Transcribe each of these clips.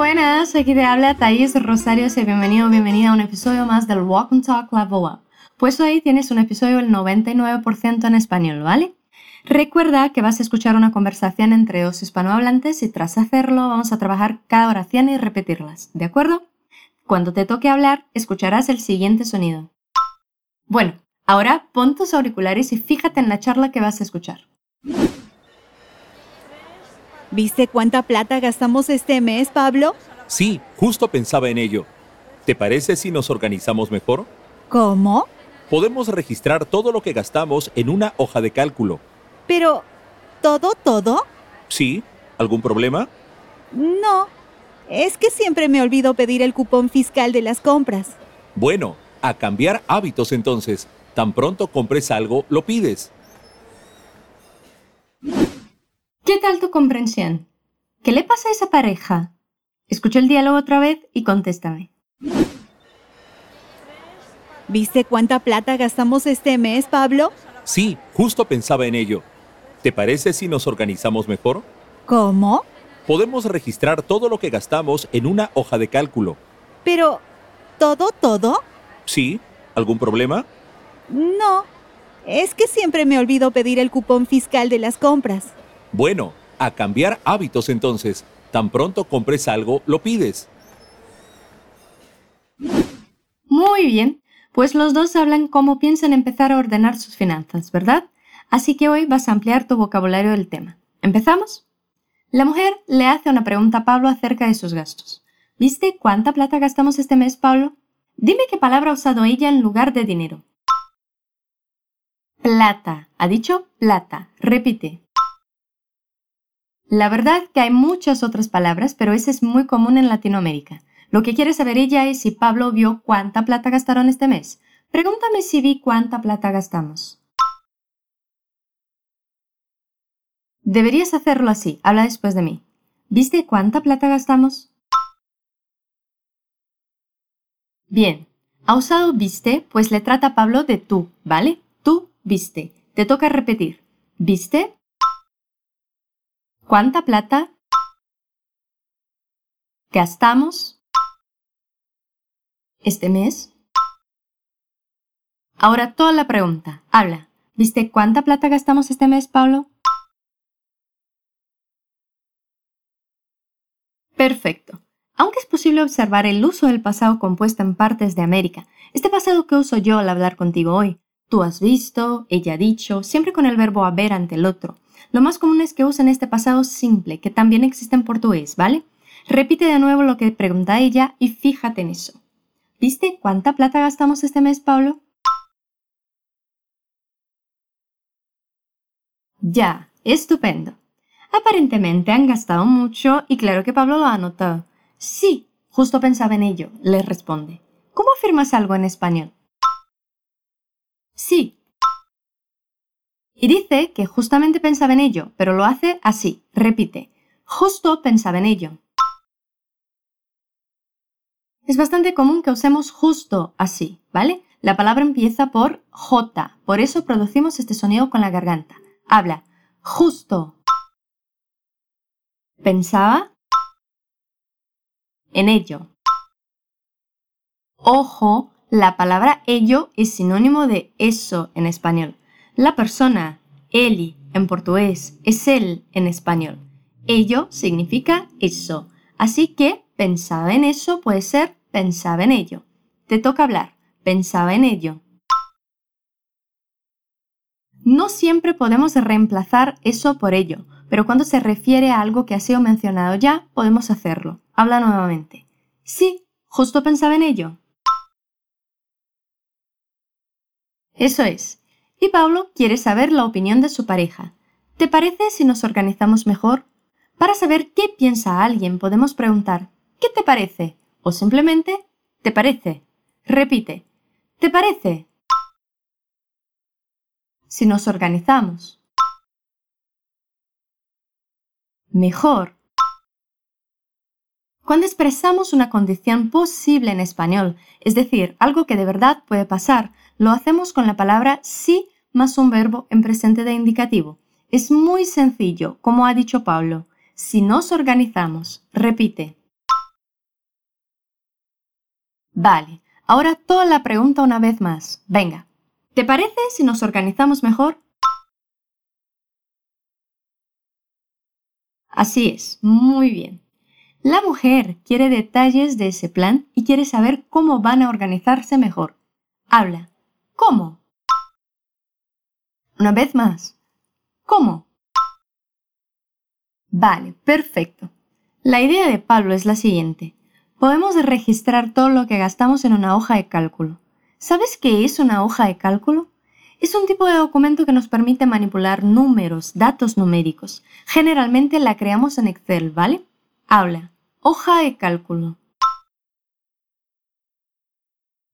buenas, aquí te habla Thais Rosario y bienvenido o bienvenida a un episodio más del Walk and Talk Up. Pues hoy tienes un episodio del 99% en español, ¿vale? Recuerda que vas a escuchar una conversación entre dos hispanohablantes y tras hacerlo vamos a trabajar cada oración y repetirlas, ¿de acuerdo? Cuando te toque hablar, escucharás el siguiente sonido. Bueno, ahora pon tus auriculares y fíjate en la charla que vas a escuchar. ¿Viste cuánta plata gastamos este mes, Pablo? Sí, justo pensaba en ello. ¿Te parece si nos organizamos mejor? ¿Cómo? Podemos registrar todo lo que gastamos en una hoja de cálculo. Pero, ¿todo, todo? ¿Sí? ¿Algún problema? No. Es que siempre me olvido pedir el cupón fiscal de las compras. Bueno, a cambiar hábitos entonces. Tan pronto compres algo, lo pides. ¿Qué tal tu comprensión? ¿Qué le pasa a esa pareja? Escucha el diálogo otra vez y contéstame. ¿Viste cuánta plata gastamos este mes, Pablo? Sí, justo pensaba en ello. ¿Te parece si nos organizamos mejor? ¿Cómo? Podemos registrar todo lo que gastamos en una hoja de cálculo. Pero, ¿todo, todo? ¿Sí? ¿Algún problema? No. Es que siempre me olvido pedir el cupón fiscal de las compras. Bueno, a cambiar hábitos entonces. Tan pronto compres algo, lo pides. Muy bien, pues los dos hablan cómo piensan empezar a ordenar sus finanzas, ¿verdad? Así que hoy vas a ampliar tu vocabulario del tema. ¿Empezamos? La mujer le hace una pregunta a Pablo acerca de sus gastos. ¿Viste cuánta plata gastamos este mes, Pablo? Dime qué palabra ha usado ella en lugar de dinero. Plata. Ha dicho plata. Repite. La verdad que hay muchas otras palabras, pero ese es muy común en Latinoamérica. Lo que quiere saber ella es si Pablo vio cuánta plata gastaron este mes. Pregúntame si vi cuánta plata gastamos. Deberías hacerlo así. Habla después de mí. ¿Viste cuánta plata gastamos? Bien. Ha usado viste, pues le trata a Pablo de tú, ¿vale? Tú viste. Te toca repetir. ¿Viste? ¿Cuánta plata gastamos este mes? Ahora toda la pregunta. Habla. ¿Viste cuánta plata gastamos este mes, Pablo? Perfecto. Aunque es posible observar el uso del pasado compuesto en partes de América, este pasado que uso yo al hablar contigo hoy, tú has visto, ella ha dicho, siempre con el verbo haber ante el otro, lo más común es que usen este pasado simple, que también existe en portugués, ¿vale? Repite de nuevo lo que pregunta ella y fíjate en eso. ¿Viste cuánta plata gastamos este mes, Pablo? Ya, estupendo. Aparentemente han gastado mucho y claro que Pablo lo ha notado. Sí, justo pensaba en ello, le responde. ¿Cómo afirmas algo en español? Sí, y dice que justamente pensaba en ello, pero lo hace así, repite, justo pensaba en ello. Es bastante común que usemos justo así, ¿vale? La palabra empieza por J, por eso producimos este sonido con la garganta. Habla, justo. Pensaba en ello. Ojo, la palabra ello es sinónimo de eso en español. La persona, eli en portugués, es él en español. Ello significa eso. Así que pensaba en eso puede ser pensaba en ello. Te toca hablar. Pensaba en ello. No siempre podemos reemplazar eso por ello, pero cuando se refiere a algo que ha sido mencionado ya, podemos hacerlo. Habla nuevamente. Sí, justo pensaba en ello. Eso es. Y Pablo quiere saber la opinión de su pareja. ¿Te parece si nos organizamos mejor? Para saber qué piensa alguien podemos preguntar ¿qué te parece? o simplemente ¿te parece? Repite ¿te parece? Si nos organizamos. Mejor. Cuando expresamos una condición posible en español, es decir, algo que de verdad puede pasar, lo hacemos con la palabra sí más un verbo en presente de indicativo. Es muy sencillo, como ha dicho Pablo. Si nos organizamos, repite. Vale, ahora toda la pregunta una vez más. Venga, ¿te parece si nos organizamos mejor? Así es, muy bien. La mujer quiere detalles de ese plan y quiere saber cómo van a organizarse mejor. Habla. ¿Cómo? Una vez más. ¿Cómo? Vale, perfecto. La idea de Pablo es la siguiente. Podemos registrar todo lo que gastamos en una hoja de cálculo. ¿Sabes qué es una hoja de cálculo? Es un tipo de documento que nos permite manipular números, datos numéricos. Generalmente la creamos en Excel, ¿vale? Habla. Hoja de cálculo.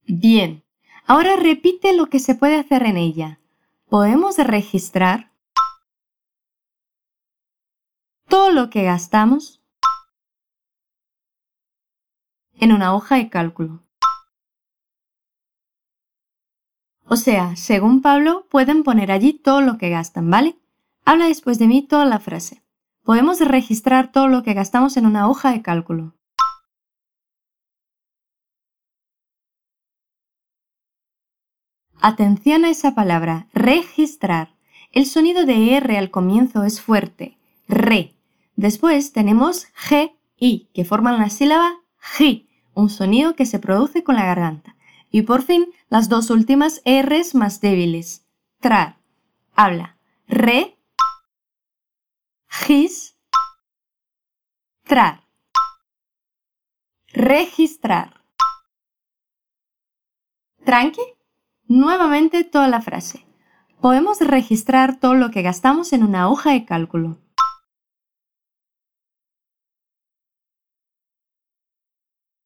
Bien. Ahora repite lo que se puede hacer en ella. Podemos registrar todo lo que gastamos en una hoja de cálculo. O sea, según Pablo, pueden poner allí todo lo que gastan, ¿vale? Habla después de mí toda la frase. Podemos registrar todo lo que gastamos en una hoja de cálculo. Atención a esa palabra, registrar. El sonido de R al comienzo es fuerte, re. Después tenemos G, I, que forman la sílaba G, un sonido que se produce con la garganta. Y por fin, las dos últimas R's más débiles. Trar. Habla. Re. Gis. Trar. Registrar. Tranqui. Nuevamente toda la frase. Podemos registrar todo lo que gastamos en una hoja de cálculo.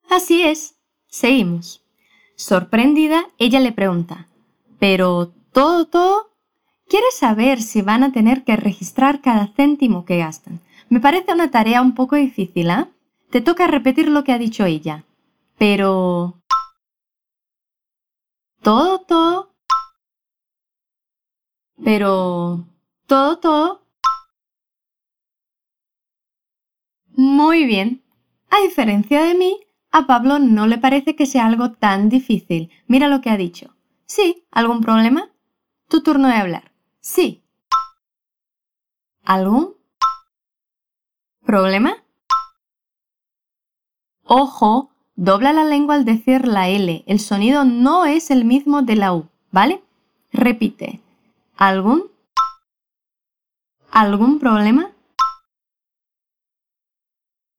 Así es. Seguimos. Sorprendida, ella le pregunta, ¿pero todo, todo? Quiere saber si van a tener que registrar cada céntimo que gastan. Me parece una tarea un poco difícil, ¿ah? Te toca repetir lo que ha dicho ella. Pero... ¿Todo, todo? Pero... ¿Todo, todo? Muy bien. A diferencia de mí, a Pablo no le parece que sea algo tan difícil. Mira lo que ha dicho. Sí, ¿algún problema? Tu turno de hablar. Sí. ¿Algún problema? Ojo, dobla la lengua al decir la L. El sonido no es el mismo de la U, ¿vale? Repite. ¿Algún? ¿Algún problema?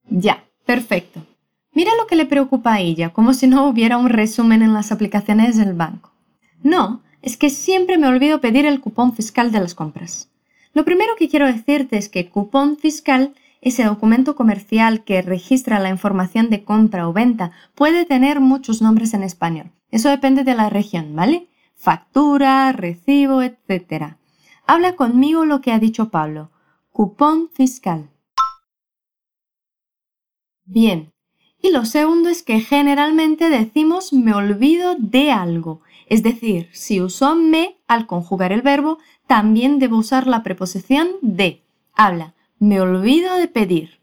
Ya, perfecto. Mira lo que le preocupa a ella, como si no hubiera un resumen en las aplicaciones del banco. No, es que siempre me olvido pedir el cupón fiscal de las compras. Lo primero que quiero decirte es que cupón fiscal, ese documento comercial que registra la información de compra o venta, puede tener muchos nombres en español. Eso depende de la región, ¿vale? Factura, recibo, etc. Habla conmigo lo que ha dicho Pablo. Cupón fiscal. Bien, y lo segundo es que generalmente decimos me olvido de algo. Es decir, si uso me al conjugar el verbo, también debo usar la preposición de. Habla, me olvido de pedir.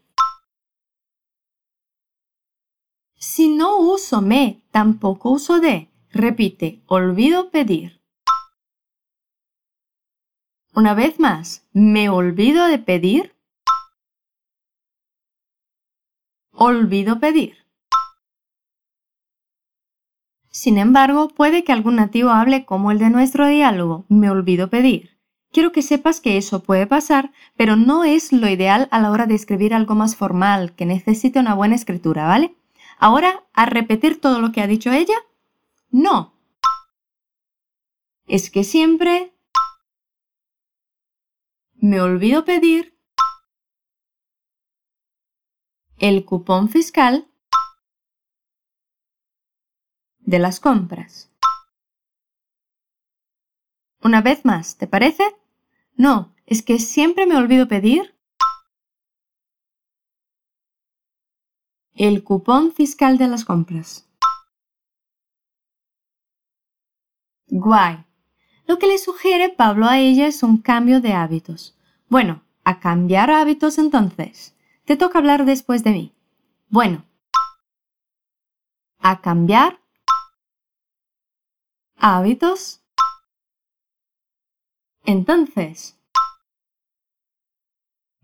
Si no uso me, tampoco uso de. Repite, olvido pedir. Una vez más, me olvido de pedir. olvido pedir. Sin embargo, puede que algún nativo hable como el de nuestro diálogo, me olvido pedir. Quiero que sepas que eso puede pasar, pero no es lo ideal a la hora de escribir algo más formal, que necesite una buena escritura, ¿vale? Ahora, ¿a repetir todo lo que ha dicho ella? No. Es que siempre me olvido pedir el cupón fiscal de las compras. Una vez más, ¿te parece? No, es que siempre me olvido pedir el cupón fiscal de las compras. Guay. Lo que le sugiere Pablo a ella es un cambio de hábitos. Bueno, a cambiar hábitos entonces. Te toca hablar después de mí. Bueno. A cambiar hábitos. Entonces,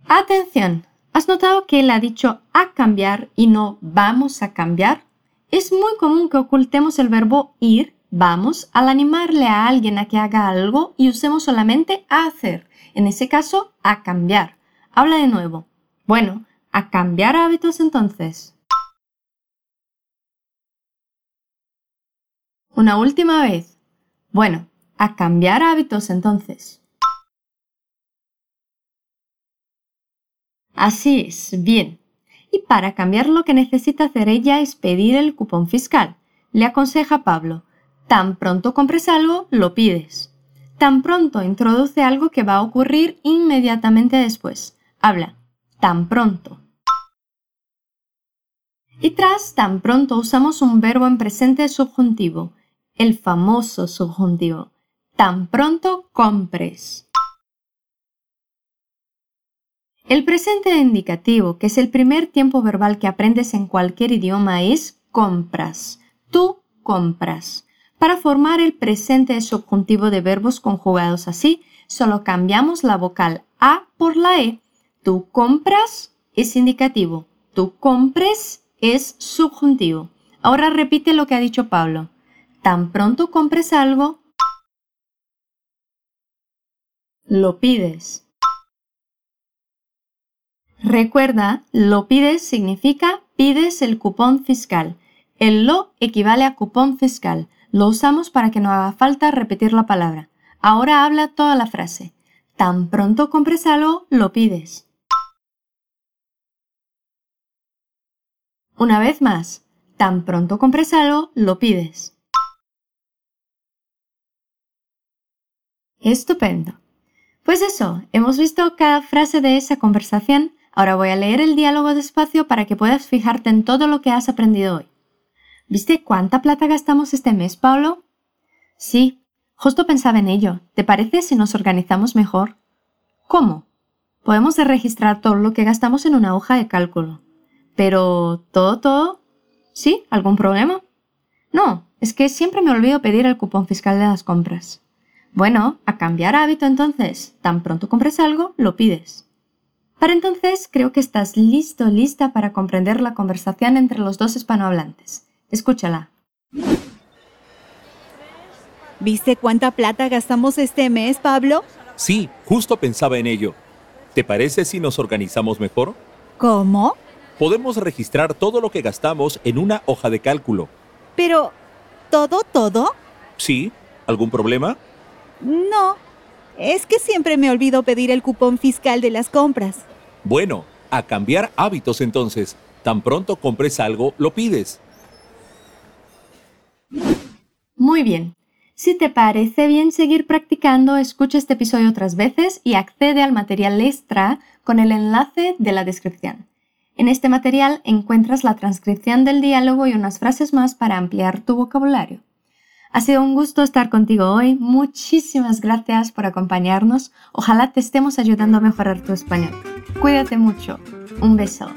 atención, ¿has notado que él ha dicho a cambiar y no vamos a cambiar? Es muy común que ocultemos el verbo ir, vamos, al animarle a alguien a que haga algo y usemos solamente a hacer, en ese caso, a cambiar. Habla de nuevo. Bueno, a cambiar hábitos entonces. Una última vez. Bueno, a cambiar hábitos entonces. Así es, bien. Y para cambiar lo que necesita hacer ella es pedir el cupón fiscal. Le aconseja Pablo, tan pronto compres algo, lo pides. Tan pronto introduce algo que va a ocurrir inmediatamente después. Habla, tan pronto. Y tras tan pronto usamos un verbo en presente subjuntivo, el famoso subjuntivo. Tan pronto compres. El presente indicativo, que es el primer tiempo verbal que aprendes en cualquier idioma, es compras. Tú compras. Para formar el presente subjuntivo de verbos conjugados así, solo cambiamos la vocal A por la E. Tú compras es indicativo. Tú compres es subjuntivo. Ahora repite lo que ha dicho Pablo. Tan pronto compres algo, lo pides. Recuerda, lo pides significa pides el cupón fiscal. El lo equivale a cupón fiscal. Lo usamos para que no haga falta repetir la palabra. Ahora habla toda la frase. Tan pronto compres algo, lo pides. Una vez más, tan pronto compres algo, lo pides. Estupendo. Pues eso, hemos visto cada frase de esa conversación. Ahora voy a leer el diálogo despacio para que puedas fijarte en todo lo que has aprendido hoy. ¿Viste cuánta plata gastamos este mes, Pablo? Sí, justo pensaba en ello. ¿Te parece si nos organizamos mejor? ¿Cómo? Podemos registrar todo lo que gastamos en una hoja de cálculo. Pero, ¿todo, todo? ¿Sí? ¿Algún problema? No, es que siempre me olvido pedir el cupón fiscal de las compras. Bueno, a cambiar hábito entonces. Tan pronto compres algo, lo pides. Para entonces creo que estás listo, lista para comprender la conversación entre los dos hispanohablantes. Escúchala. ¿Viste cuánta plata gastamos este mes, Pablo? Sí, justo pensaba en ello. ¿Te parece si nos organizamos mejor? ¿Cómo? Podemos registrar todo lo que gastamos en una hoja de cálculo. Pero, ¿todo, todo? Sí, ¿algún problema? No, es que siempre me olvido pedir el cupón fiscal de las compras. Bueno, a cambiar hábitos entonces. Tan pronto compres algo, lo pides. Muy bien. Si te parece bien seguir practicando, escucha este episodio otras veces y accede al material extra con el enlace de la descripción. En este material encuentras la transcripción del diálogo y unas frases más para ampliar tu vocabulario. Ha sido un gusto estar contigo hoy. Muchísimas gracias por acompañarnos. Ojalá te estemos ayudando a mejorar tu español. Cuídate mucho. Un beso.